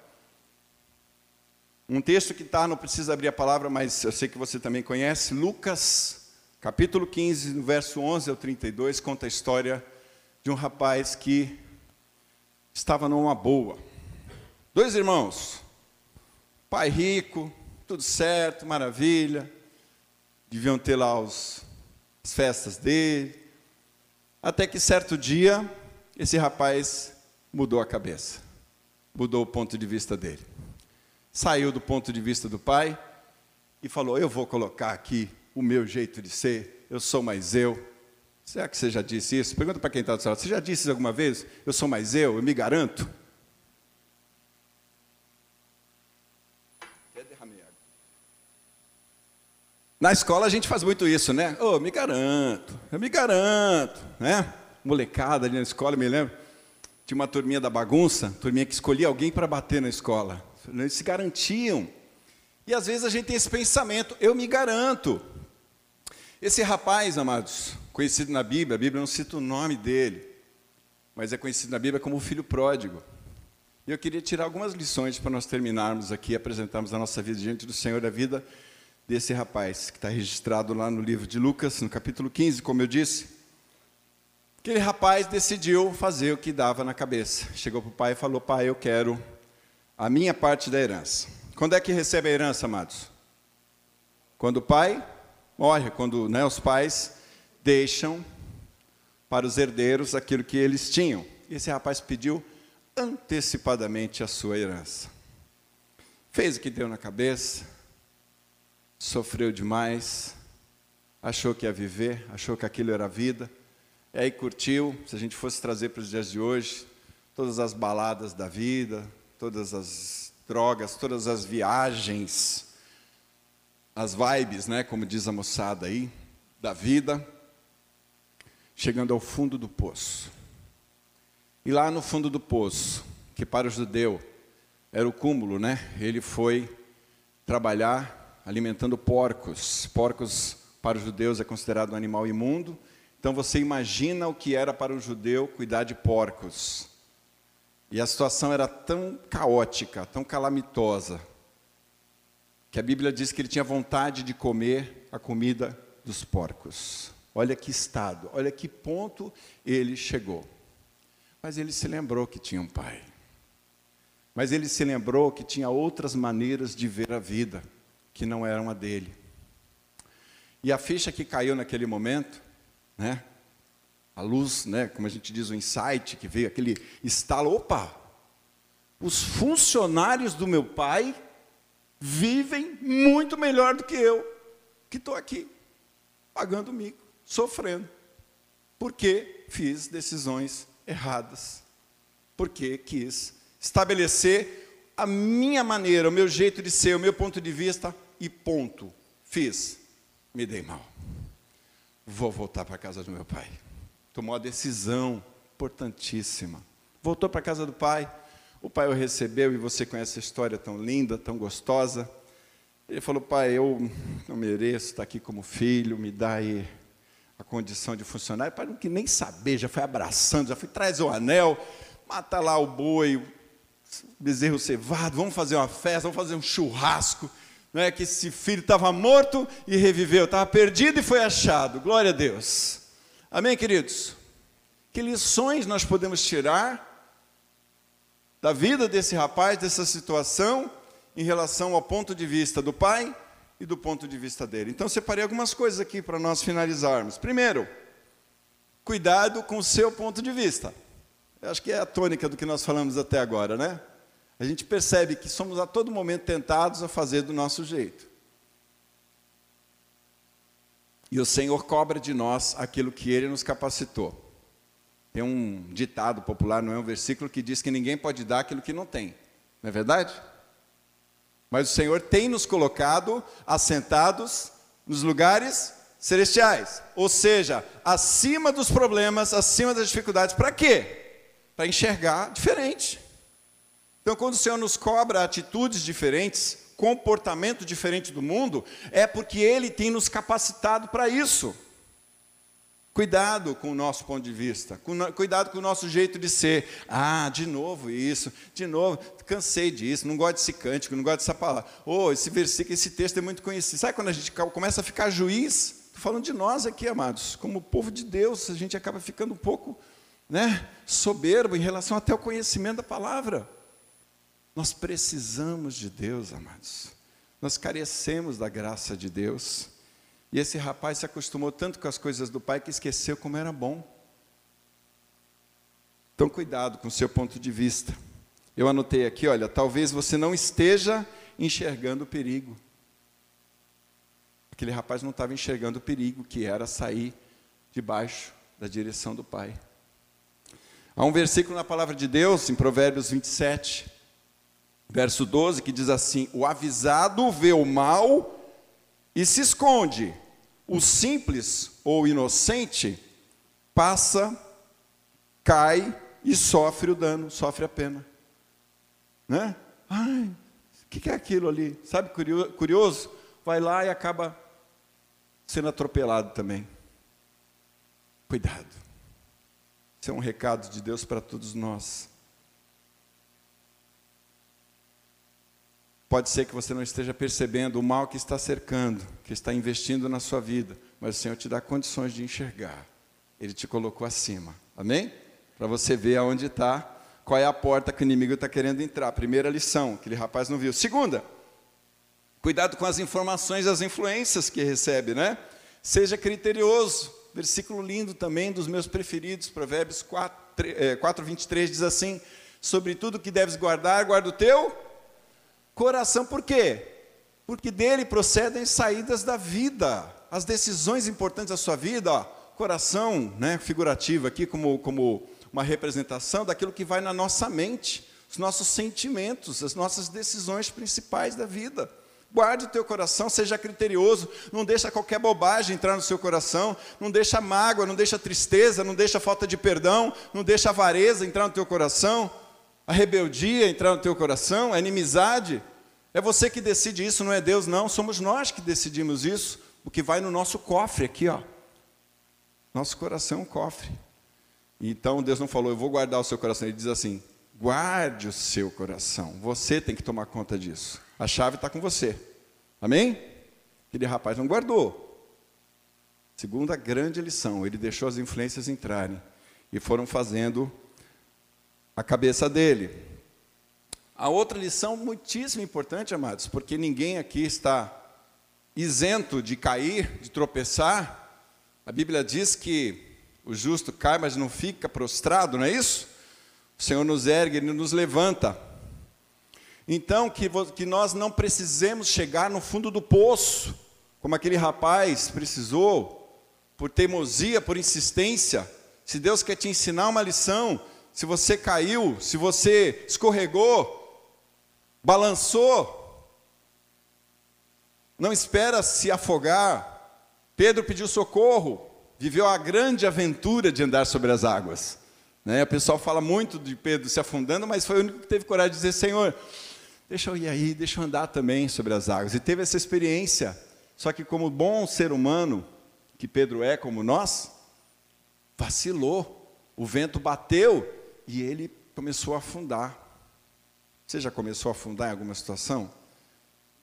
Um texto que está, não precisa abrir a palavra, mas eu sei que você também conhece, Lucas, capítulo 15, no verso 11 ao 32, conta a história de um rapaz que estava numa boa. Dois irmãos, pai rico, tudo certo, maravilha, deviam ter lá os as festas dele. Até que certo dia, esse rapaz mudou a cabeça, mudou o ponto de vista dele. Saiu do ponto de vista do pai e falou: Eu vou colocar aqui o meu jeito de ser, eu sou mais eu. Será que você já disse isso? Pergunta para quem está do seu lado: Você já disse isso alguma vez? Eu sou mais eu, eu me garanto. Na escola a gente faz muito isso, né? Oh, me garanto, eu me garanto, né? Molecada ali na escola, eu me lembro. Tinha uma turminha da bagunça, turminha que escolhia alguém para bater na escola. Eles se garantiam. E às vezes a gente tem esse pensamento, eu me garanto. Esse rapaz, amados, conhecido na Bíblia, a Bíblia não cita o nome dele, mas é conhecido na Bíblia como o filho pródigo. E eu queria tirar algumas lições para nós terminarmos aqui, apresentarmos a nossa vida diante do Senhor da vida desse rapaz, que está registrado lá no livro de Lucas, no capítulo 15, como eu disse. Aquele rapaz decidiu fazer o que dava na cabeça. Chegou para o pai e falou: Pai, eu quero a minha parte da herança. Quando é que recebe a herança, amados? Quando o pai morre, quando né, os pais deixam para os herdeiros aquilo que eles tinham. Esse rapaz pediu antecipadamente a sua herança. Fez o que deu na cabeça, sofreu demais, achou que ia viver, achou que aquilo era vida, e aí curtiu. Se a gente fosse trazer para os dias de hoje, todas as baladas da vida, todas as drogas, todas as viagens, as vibes, né, como diz a moçada aí, da vida, chegando ao fundo do poço. E lá no fundo do poço, que para o judeu era o cúmulo, né? Ele foi trabalhar alimentando porcos. Porcos para os judeus é considerado um animal imundo. Então você imagina o que era para o judeu cuidar de porcos. E a situação era tão caótica, tão calamitosa, que a Bíblia diz que ele tinha vontade de comer a comida dos porcos. Olha que estado, olha que ponto ele chegou. Mas ele se lembrou que tinha um pai. Mas ele se lembrou que tinha outras maneiras de ver a vida que não eram a dele. E a ficha que caiu naquele momento, né? A luz, né, como a gente diz, o insight que veio, aquele estalo, opa! Os funcionários do meu pai vivem muito melhor do que eu, que estou aqui, pagando mico, sofrendo, porque fiz decisões erradas, porque quis estabelecer a minha maneira, o meu jeito de ser, o meu ponto de vista e ponto. Fiz. Me dei mal. Vou voltar para a casa do meu pai. Tomou a decisão importantíssima. Voltou para a casa do pai. O pai o recebeu e você conhece a história tão linda, tão gostosa. Ele falou: Pai, eu não mereço estar aqui como filho, me dá aí a condição de funcionário, para não que nem saber, já foi abraçando, já foi traz o anel, mata lá o boi, o bezerro cevado, vamos fazer uma festa, vamos fazer um churrasco. Não é que esse filho estava morto e reviveu, estava perdido e foi achado. Glória a Deus. Amém, queridos? Que lições nós podemos tirar da vida desse rapaz, dessa situação, em relação ao ponto de vista do pai e do ponto de vista dele. Então, separei algumas coisas aqui para nós finalizarmos. Primeiro, cuidado com o seu ponto de vista. Eu acho que é a tônica do que nós falamos até agora, né? A gente percebe que somos a todo momento tentados a fazer do nosso jeito. E o Senhor cobra de nós aquilo que Ele nos capacitou. Tem um ditado popular, não é um versículo, que diz que ninguém pode dar aquilo que não tem. Não é verdade? Mas o Senhor tem nos colocado assentados nos lugares celestiais. Ou seja, acima dos problemas, acima das dificuldades. Para quê? Para enxergar diferente. Então, quando o Senhor nos cobra atitudes diferentes, comportamento diferente do mundo, é porque Ele tem nos capacitado para isso. Cuidado com o nosso ponto de vista, cuidado com o nosso jeito de ser. Ah, de novo isso, de novo, cansei disso, não gosto desse cântico, não gosto dessa palavra. Oh, esse versículo, esse texto é muito conhecido. Sabe quando a gente começa a ficar juiz? Estou falando de nós aqui, amados, como povo de Deus, a gente acaba ficando um pouco né, soberbo em relação até ao conhecimento da palavra. Nós precisamos de Deus, amados. Nós carecemos da graça de Deus. E esse rapaz se acostumou tanto com as coisas do pai que esqueceu como era bom. Então, cuidado com o seu ponto de vista. Eu anotei aqui, olha, talvez você não esteja enxergando o perigo. Aquele rapaz não estava enxergando o perigo que era sair debaixo da direção do pai. Há um versículo na palavra de Deus, em Provérbios 27, verso 12, que diz assim: O avisado vê o mal e se esconde, o simples ou inocente passa, cai e sofre o dano, sofre a pena. Né? Ai, o que é aquilo ali? Sabe, curioso? Vai lá e acaba sendo atropelado também. Cuidado. Isso é um recado de Deus para todos nós. Pode ser que você não esteja percebendo o mal que está cercando, que está investindo na sua vida, mas o Senhor te dá condições de enxergar. Ele te colocou acima. Amém? Para você ver aonde está, qual é a porta que o inimigo está querendo entrar. Primeira lição, aquele rapaz não viu. Segunda, cuidado com as informações, as influências que recebe, né? Seja criterioso. Versículo lindo também, dos meus preferidos, Provérbios 4, 4 23 diz assim: Sobre tudo que deves guardar, guarda o teu Coração, por quê? Porque dele procedem saídas da vida, as decisões importantes da sua vida, ó, coração, né, figurativo aqui como, como uma representação daquilo que vai na nossa mente, os nossos sentimentos, as nossas decisões principais da vida. Guarde o teu coração, seja criterioso, não deixa qualquer bobagem entrar no seu coração, não deixa mágoa, não deixa tristeza, não deixa falta de perdão, não deixa avareza entrar no teu coração a rebeldia entrar no teu coração, a inimizade. É você que decide isso, não é Deus, não. Somos nós que decidimos isso. O que vai no nosso cofre aqui, ó. Nosso coração é um cofre. Então Deus não falou, eu vou guardar o seu coração. Ele diz assim: guarde o seu coração. Você tem que tomar conta disso. A chave está com você. Amém? Aquele rapaz não guardou. Segunda grande lição, ele deixou as influências entrarem e foram fazendo a cabeça dele. A outra lição muitíssimo importante, amados, porque ninguém aqui está isento de cair, de tropeçar. A Bíblia diz que o justo cai, mas não fica prostrado, não é isso? O Senhor nos ergue, Ele nos levanta. Então, que, que nós não precisemos chegar no fundo do poço, como aquele rapaz precisou, por teimosia, por insistência. Se Deus quer te ensinar uma lição, se você caiu, se você escorregou, balançou, não espera se afogar. Pedro pediu socorro, viveu a grande aventura de andar sobre as águas. Né? O pessoal fala muito de Pedro se afundando, mas foi o único que teve coragem de dizer: Senhor, deixa eu ir aí, deixa eu andar também sobre as águas. E teve essa experiência. Só que, como bom ser humano, que Pedro é como nós, vacilou, o vento bateu e ele começou a afundar. Você já começou a afundar em alguma situação?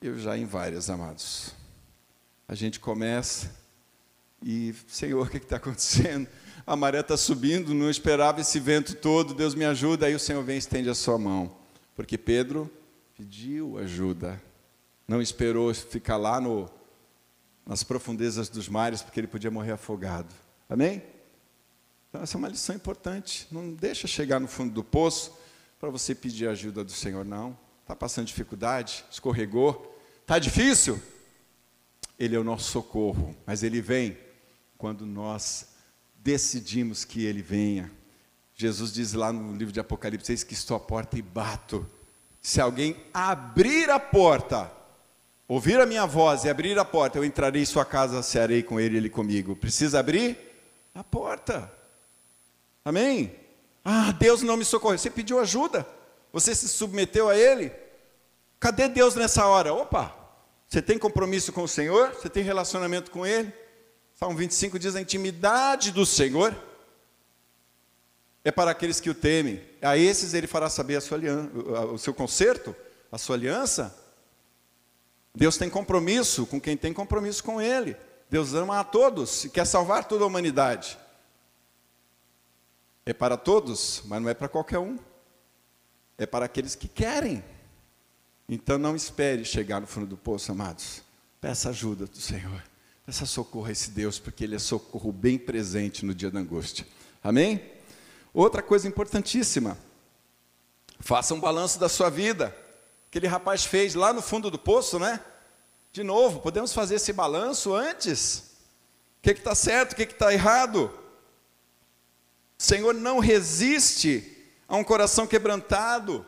Eu já em várias, amados. A gente começa e, Senhor, o que está acontecendo? A maré está subindo, não esperava esse vento todo, Deus me ajuda. Aí o Senhor vem e estende a sua mão. Porque Pedro pediu ajuda, não esperou ficar lá no, nas profundezas dos mares, porque ele podia morrer afogado. Amém? Então, essa é uma lição importante. Não deixa chegar no fundo do poço para você pedir ajuda do Senhor, não. Está passando dificuldade, escorregou, está difícil? Ele é o nosso socorro, mas ele vem quando nós decidimos que ele venha. Jesus diz lá no livro de Apocalipse: Eis que estou à porta e bato. Se alguém abrir a porta, ouvir a minha voz e abrir a porta, eu entrarei em sua casa, cearei com ele e ele comigo. Precisa abrir a porta. Amém? Ah, Deus não me socorreu. Você pediu ajuda. Você se submeteu a Ele. Cadê Deus nessa hora? Opa! Você tem compromisso com o Senhor? Você tem relacionamento com Ele? Salmo 25 diz a intimidade do Senhor é para aqueles que o temem. A esses ele fará saber aliança, o seu conserto, a sua aliança. Deus tem compromisso com quem tem compromisso com Ele. Deus ama a todos e quer salvar toda a humanidade. É para todos, mas não é para qualquer um. É para aqueles que querem. Então não espere chegar no fundo do poço, amados. Peça ajuda do Senhor. Peça socorro a esse Deus, porque Ele é socorro bem presente no dia da angústia. Amém? Outra coisa importantíssima. Faça um balanço da sua vida. Aquele rapaz fez lá no fundo do poço, né? De novo, podemos fazer esse balanço antes? O que está certo, o que está errado? O Senhor não resiste a um coração quebrantado.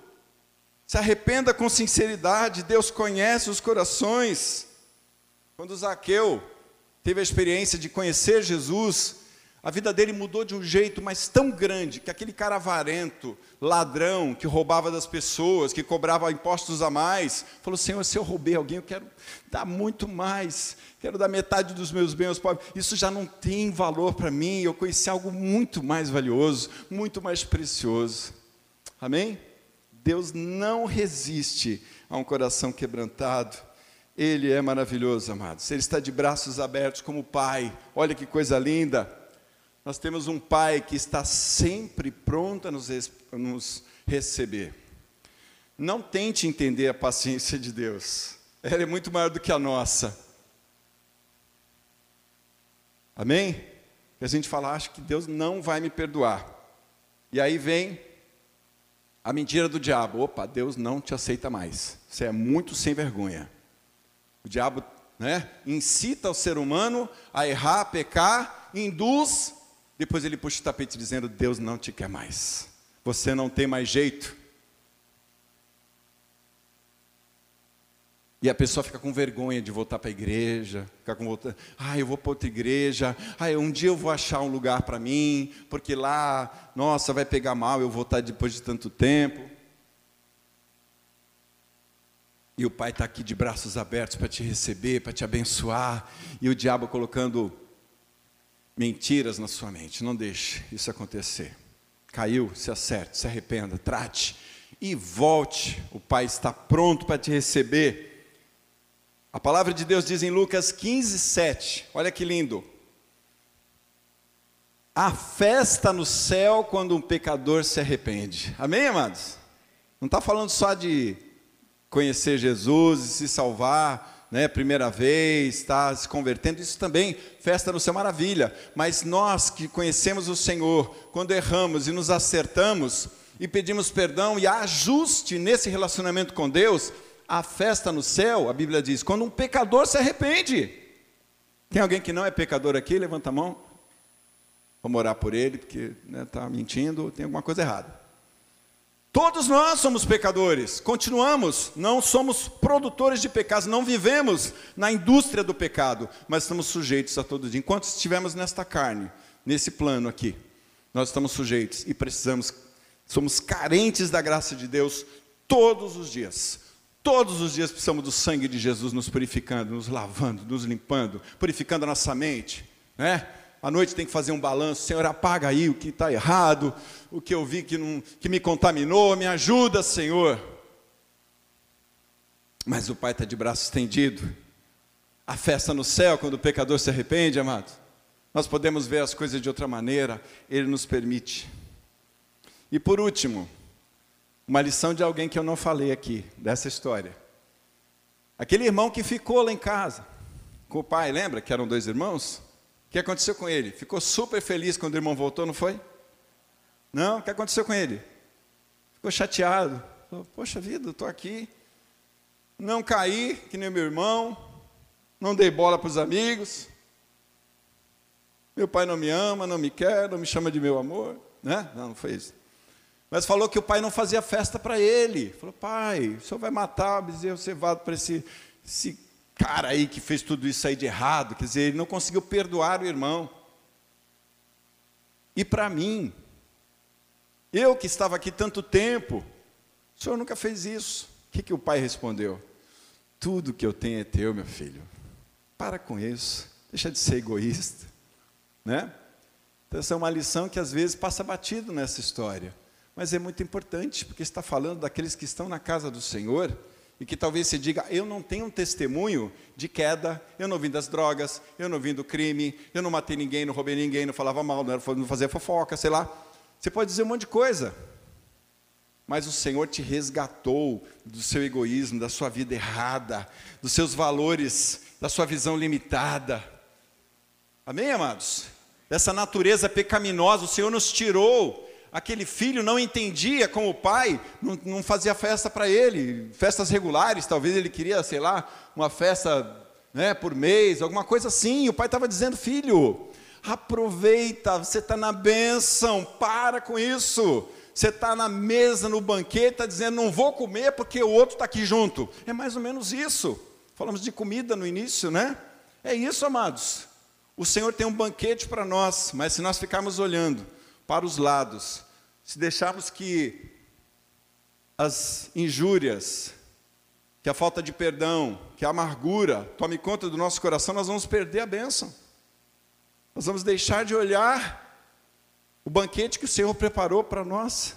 Se arrependa com sinceridade, Deus conhece os corações. Quando Zaqueu teve a experiência de conhecer Jesus, a vida dele mudou de um jeito, mas tão grande, que aquele cara avarento, ladrão, que roubava das pessoas, que cobrava impostos a mais, falou: Senhor, se eu roubei alguém, eu quero dar muito mais, quero dar metade dos meus bens aos pobres. Isso já não tem valor para mim, eu conheci algo muito mais valioso, muito mais precioso. Amém? Deus não resiste a um coração quebrantado. Ele é maravilhoso, amados. Ele está de braços abertos como Pai. Olha que coisa linda. Nós temos um Pai que está sempre pronto a nos, nos receber. Não tente entender a paciência de Deus. Ela é muito maior do que a nossa. Amém? E a gente fala, acho que Deus não vai me perdoar. E aí vem a mentira do diabo. Opa, Deus não te aceita mais. Você é muito sem vergonha. O diabo né, incita o ser humano a errar, a pecar, induz depois ele puxa o tapete dizendo: Deus não te quer mais. Você não tem mais jeito. E a pessoa fica com vergonha de voltar para a igreja, fica com volta, ah, eu vou para outra igreja, ah, um dia eu vou achar um lugar para mim, porque lá, nossa, vai pegar mal, eu vou estar depois de tanto tempo. E o Pai está aqui de braços abertos para te receber, para te abençoar, e o diabo colocando mentiras na sua mente. Não deixe isso acontecer. Caiu, se acerte, se arrependa, trate e volte. O Pai está pronto para te receber. A palavra de Deus diz em Lucas 15, 7. Olha que lindo. A festa no céu quando um pecador se arrepende. Amém, amados? Não está falando só de conhecer Jesus e se salvar né, primeira vez, está se convertendo, isso também, festa no céu, maravilha. Mas nós que conhecemos o Senhor, quando erramos e nos acertamos e pedimos perdão e ajuste nesse relacionamento com Deus, a festa no céu, a Bíblia diz, quando um pecador se arrepende. Tem alguém que não é pecador aqui? Levanta a mão. Vamos orar por ele, porque está né, mentindo, tem alguma coisa errada. Todos nós somos pecadores, continuamos, não somos produtores de pecados, não vivemos na indústria do pecado, mas estamos sujeitos a todo dia. Enquanto estivermos nesta carne, nesse plano aqui, nós estamos sujeitos e precisamos, somos carentes da graça de Deus todos os dias. Todos os dias precisamos do sangue de Jesus nos purificando, nos lavando, nos limpando, purificando a nossa mente, né? À noite tem que fazer um balanço, Senhor, apaga aí o que está errado, o que eu vi que, não, que me contaminou, me ajuda, Senhor. Mas o Pai está de braço estendido. A festa no céu, quando o pecador se arrepende, amado. Nós podemos ver as coisas de outra maneira, Ele nos permite. E por último, uma lição de alguém que eu não falei aqui, dessa história. Aquele irmão que ficou lá em casa, com o pai, lembra que eram dois irmãos? Que aconteceu com ele? Ficou super feliz quando o irmão voltou, não foi? Não, o que aconteceu com ele? Ficou chateado. Falou, Poxa vida, estou aqui. Não caí, que nem meu irmão. Não dei bola para os amigos. Meu pai não me ama, não me quer, não me chama de meu amor. Né? Não, não foi isso. Mas falou que o pai não fazia festa para ele. Falou, pai, o senhor vai matar o bezerro cevado para esse, esse cara aí que fez tudo isso aí de errado. Quer dizer, ele não conseguiu perdoar o irmão. E para mim, eu que estava aqui tanto tempo, o senhor nunca fez isso. O que, que o pai respondeu? Tudo que eu tenho é teu, meu filho. Para com isso. Deixa de ser egoísta. Né? Então, essa é uma lição que às vezes passa batido nessa história mas é muito importante, porque está falando daqueles que estão na casa do Senhor e que talvez se diga: eu não tenho um testemunho de queda, eu não vim das drogas, eu não vim do crime, eu não matei ninguém, não roubei ninguém, não falava mal, não fazia fofoca, sei lá. Você pode dizer um monte de coisa, mas o Senhor te resgatou do seu egoísmo, da sua vida errada, dos seus valores, da sua visão limitada. Amém, amados? Dessa natureza pecaminosa, o Senhor nos tirou aquele filho não entendia como o pai, não, não fazia festa para ele, festas regulares, talvez ele queria, sei lá, uma festa né, por mês, alguma coisa assim. O pai estava dizendo: filho, aproveita, você está na bênção, para com isso. Você está na mesa, no banquete, está dizendo: não vou comer porque o outro está aqui junto. É mais ou menos isso. Falamos de comida no início, né? É isso, amados. O Senhor tem um banquete para nós, mas se nós ficarmos olhando para os lados, se deixarmos que as injúrias, que a falta de perdão, que a amargura tome conta do nosso coração, nós vamos perder a bênção. Nós vamos deixar de olhar o banquete que o Senhor preparou para nós.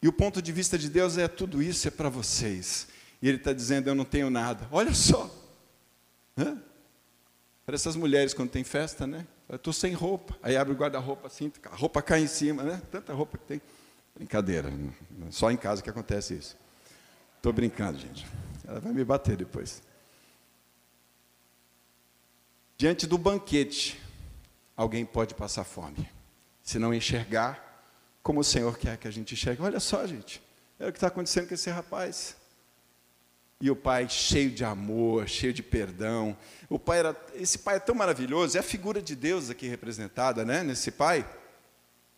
E o ponto de vista de Deus é: tudo isso é para vocês. E Ele está dizendo: eu não tenho nada. Olha só. Para essas mulheres quando tem festa, né? Estou sem roupa. Aí abre o guarda-roupa assim, a roupa cai em cima, né? Tanta roupa que tem. Brincadeira, só em casa que acontece isso. Estou brincando, gente. Ela vai me bater depois. Diante do banquete, alguém pode passar fome, se não enxergar como o Senhor quer que a gente enxergue. Olha só, gente, é o que está acontecendo com esse rapaz. E o pai cheio de amor, cheio de perdão. O pai era, esse pai é tão maravilhoso, é a figura de Deus aqui representada, né, nesse pai.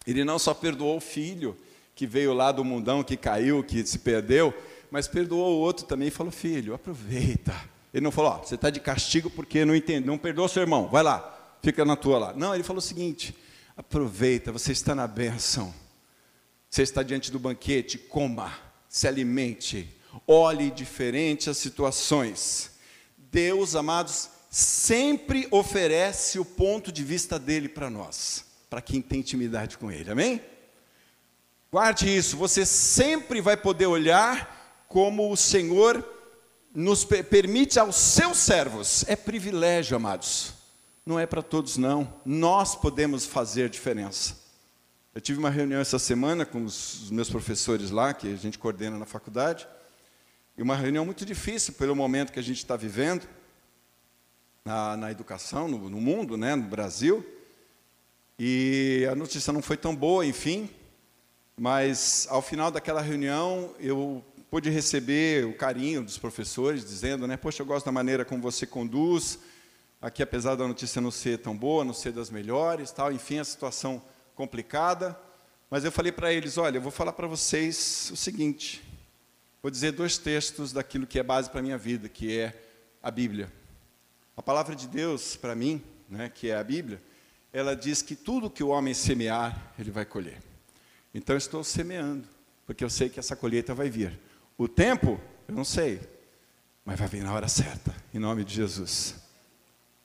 Ele não só perdoou o filho que veio lá do mundão, que caiu, que se perdeu, mas perdoou o outro também e falou: "Filho, aproveita". Ele não falou: ó, "Você está de castigo porque não entende, não perdoou seu irmão. Vai lá, fica na tua lá". Não, ele falou o seguinte: "Aproveita, você está na bênção. Você está diante do banquete, coma, se alimente, olhe diferente as situações. Deus, amados, sempre oferece o ponto de vista dele para nós, para quem tem intimidade com ele. Amém? Guarde isso, você sempre vai poder olhar como o Senhor nos permite aos seus servos. É privilégio, amados. Não é para todos não. Nós podemos fazer diferença. Eu tive uma reunião essa semana com os meus professores lá, que a gente coordena na faculdade. E uma reunião muito difícil pelo momento que a gente está vivendo na, na educação, no, no, mundo, né, no Brasil. E a notícia não foi tão boa, enfim. Mas ao final daquela reunião eu pude receber o carinho dos professores, dizendo, né, poxa, eu gosto da maneira como você conduz. Aqui, apesar da notícia não ser tão boa, não ser das melhores, tal, enfim, a situação complicada. Mas eu falei para eles, olha, eu vou falar para vocês o seguinte: vou dizer dois textos daquilo que é base para a minha vida, que é a Bíblia. A palavra de Deus, para mim, né, que é a Bíblia, ela diz que tudo que o homem semear, ele vai colher. Então, eu estou semeando, porque eu sei que essa colheita vai vir. O tempo, eu não sei, mas vai vir na hora certa, em nome de Jesus.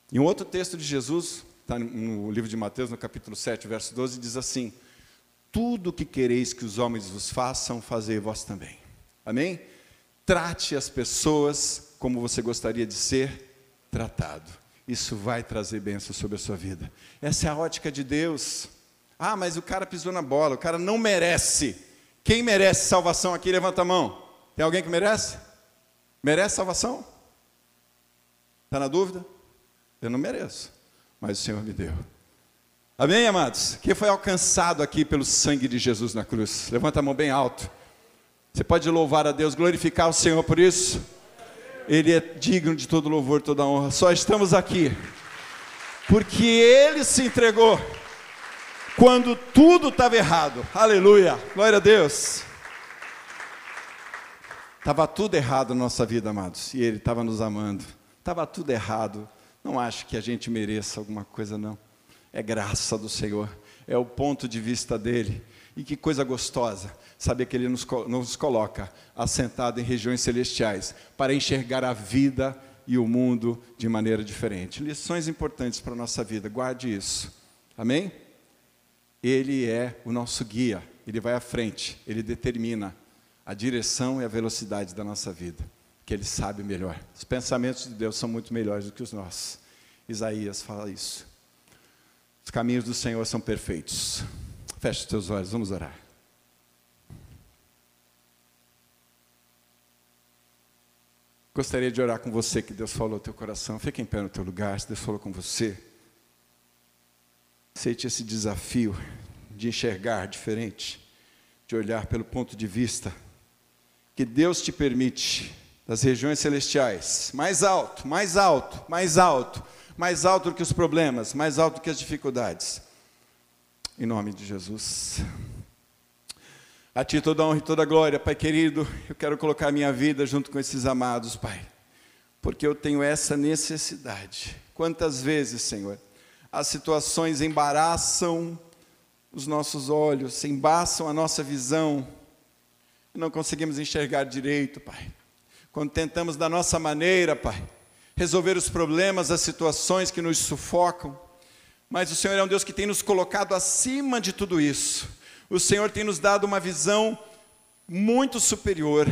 Em um outro texto de Jesus, está no livro de Mateus, no capítulo 7, verso 12, diz assim: Tudo que quereis que os homens vos façam, fazei vós também. Amém? Trate as pessoas como você gostaria de ser tratado. Isso vai trazer bênção sobre a sua vida. Essa é a ótica de Deus. Ah, mas o cara pisou na bola, o cara não merece. Quem merece salvação aqui, levanta a mão. Tem alguém que merece? Merece salvação? Está na dúvida? Eu não mereço, mas o Senhor me deu. Amém, amados? Quem foi alcançado aqui pelo sangue de Jesus na cruz? Levanta a mão bem alto. Você pode louvar a Deus, glorificar o Senhor por isso? Ele é digno de todo louvor, toda honra. Só estamos aqui porque Ele se entregou quando tudo estava errado. Aleluia, glória a Deus. Estava tudo errado na nossa vida, amados, e Ele estava nos amando. Estava tudo errado. Não acho que a gente mereça alguma coisa, não. É graça do Senhor, é o ponto de vista dele. E que coisa gostosa saber que Ele nos, nos coloca assentado em regiões celestiais para enxergar a vida e o mundo de maneira diferente. Lições importantes para a nossa vida, guarde isso. Amém? Ele é o nosso guia, ele vai à frente, ele determina a direção e a velocidade da nossa vida, que ele sabe melhor. Os pensamentos de Deus são muito melhores do que os nossos. Isaías fala isso. Os caminhos do Senhor são perfeitos. Feche os teus olhos, vamos orar. Gostaria de orar com você que Deus falou no teu coração. Fique em pé no teu lugar, se Deus falou com você. Aceite esse desafio de enxergar diferente, de olhar pelo ponto de vista que Deus te permite das regiões celestiais, mais alto, mais alto, mais alto, mais alto do que os problemas, mais alto do que as dificuldades. Em nome de Jesus. A Ti toda honra e toda glória, Pai querido. Eu quero colocar minha vida junto com esses amados, Pai, porque eu tenho essa necessidade. Quantas vezes, Senhor, as situações embaraçam os nossos olhos, embaçam a nossa visão, não conseguimos enxergar direito, Pai. Quando tentamos da nossa maneira, Pai, resolver os problemas, as situações que nos sufocam, mas o Senhor é um Deus que tem nos colocado acima de tudo isso. O Senhor tem nos dado uma visão muito superior,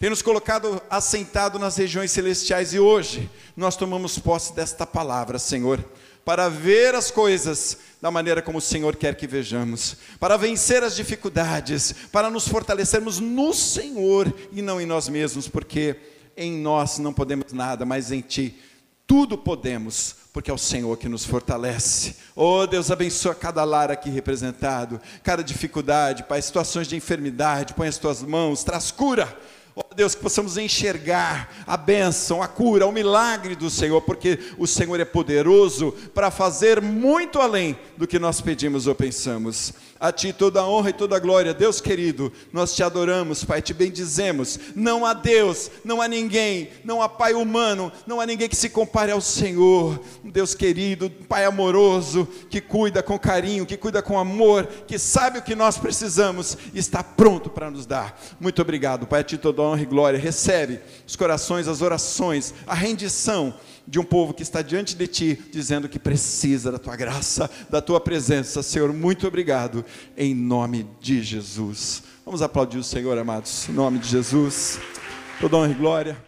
tem nos colocado assentado nas regiões celestiais. E hoje nós tomamos posse desta palavra, Senhor, para ver as coisas da maneira como o Senhor quer que vejamos, para vencer as dificuldades, para nos fortalecermos no Senhor e não em nós mesmos, porque em nós não podemos nada, mas em Ti tudo podemos, porque é o Senhor que nos fortalece. Oh, Deus abençoa cada lar aqui representado, cada dificuldade, Pai, situações de enfermidade, põe as tuas mãos, traz cura. Oh Deus, que possamos enxergar a bênção, a cura, o milagre do Senhor, porque o Senhor é poderoso para fazer muito além do que nós pedimos ou pensamos. A Ti toda a honra e toda a glória. Deus querido, nós te adoramos, Pai, te bendizemos. Não há Deus, não há ninguém, não há Pai humano, não há ninguém que se compare ao Senhor. Deus querido, Pai amoroso, que cuida com carinho, que cuida com amor, que sabe o que nós precisamos e está pronto para nos dar. Muito obrigado, Pai, a Ti toda a honra e glória. Recebe os corações, as orações, a rendição de um povo que está diante de ti, dizendo que precisa da tua graça, da tua presença. Senhor, muito obrigado, em nome de Jesus. Vamos aplaudir o Senhor, amados, em nome de Jesus. Toda honra e glória.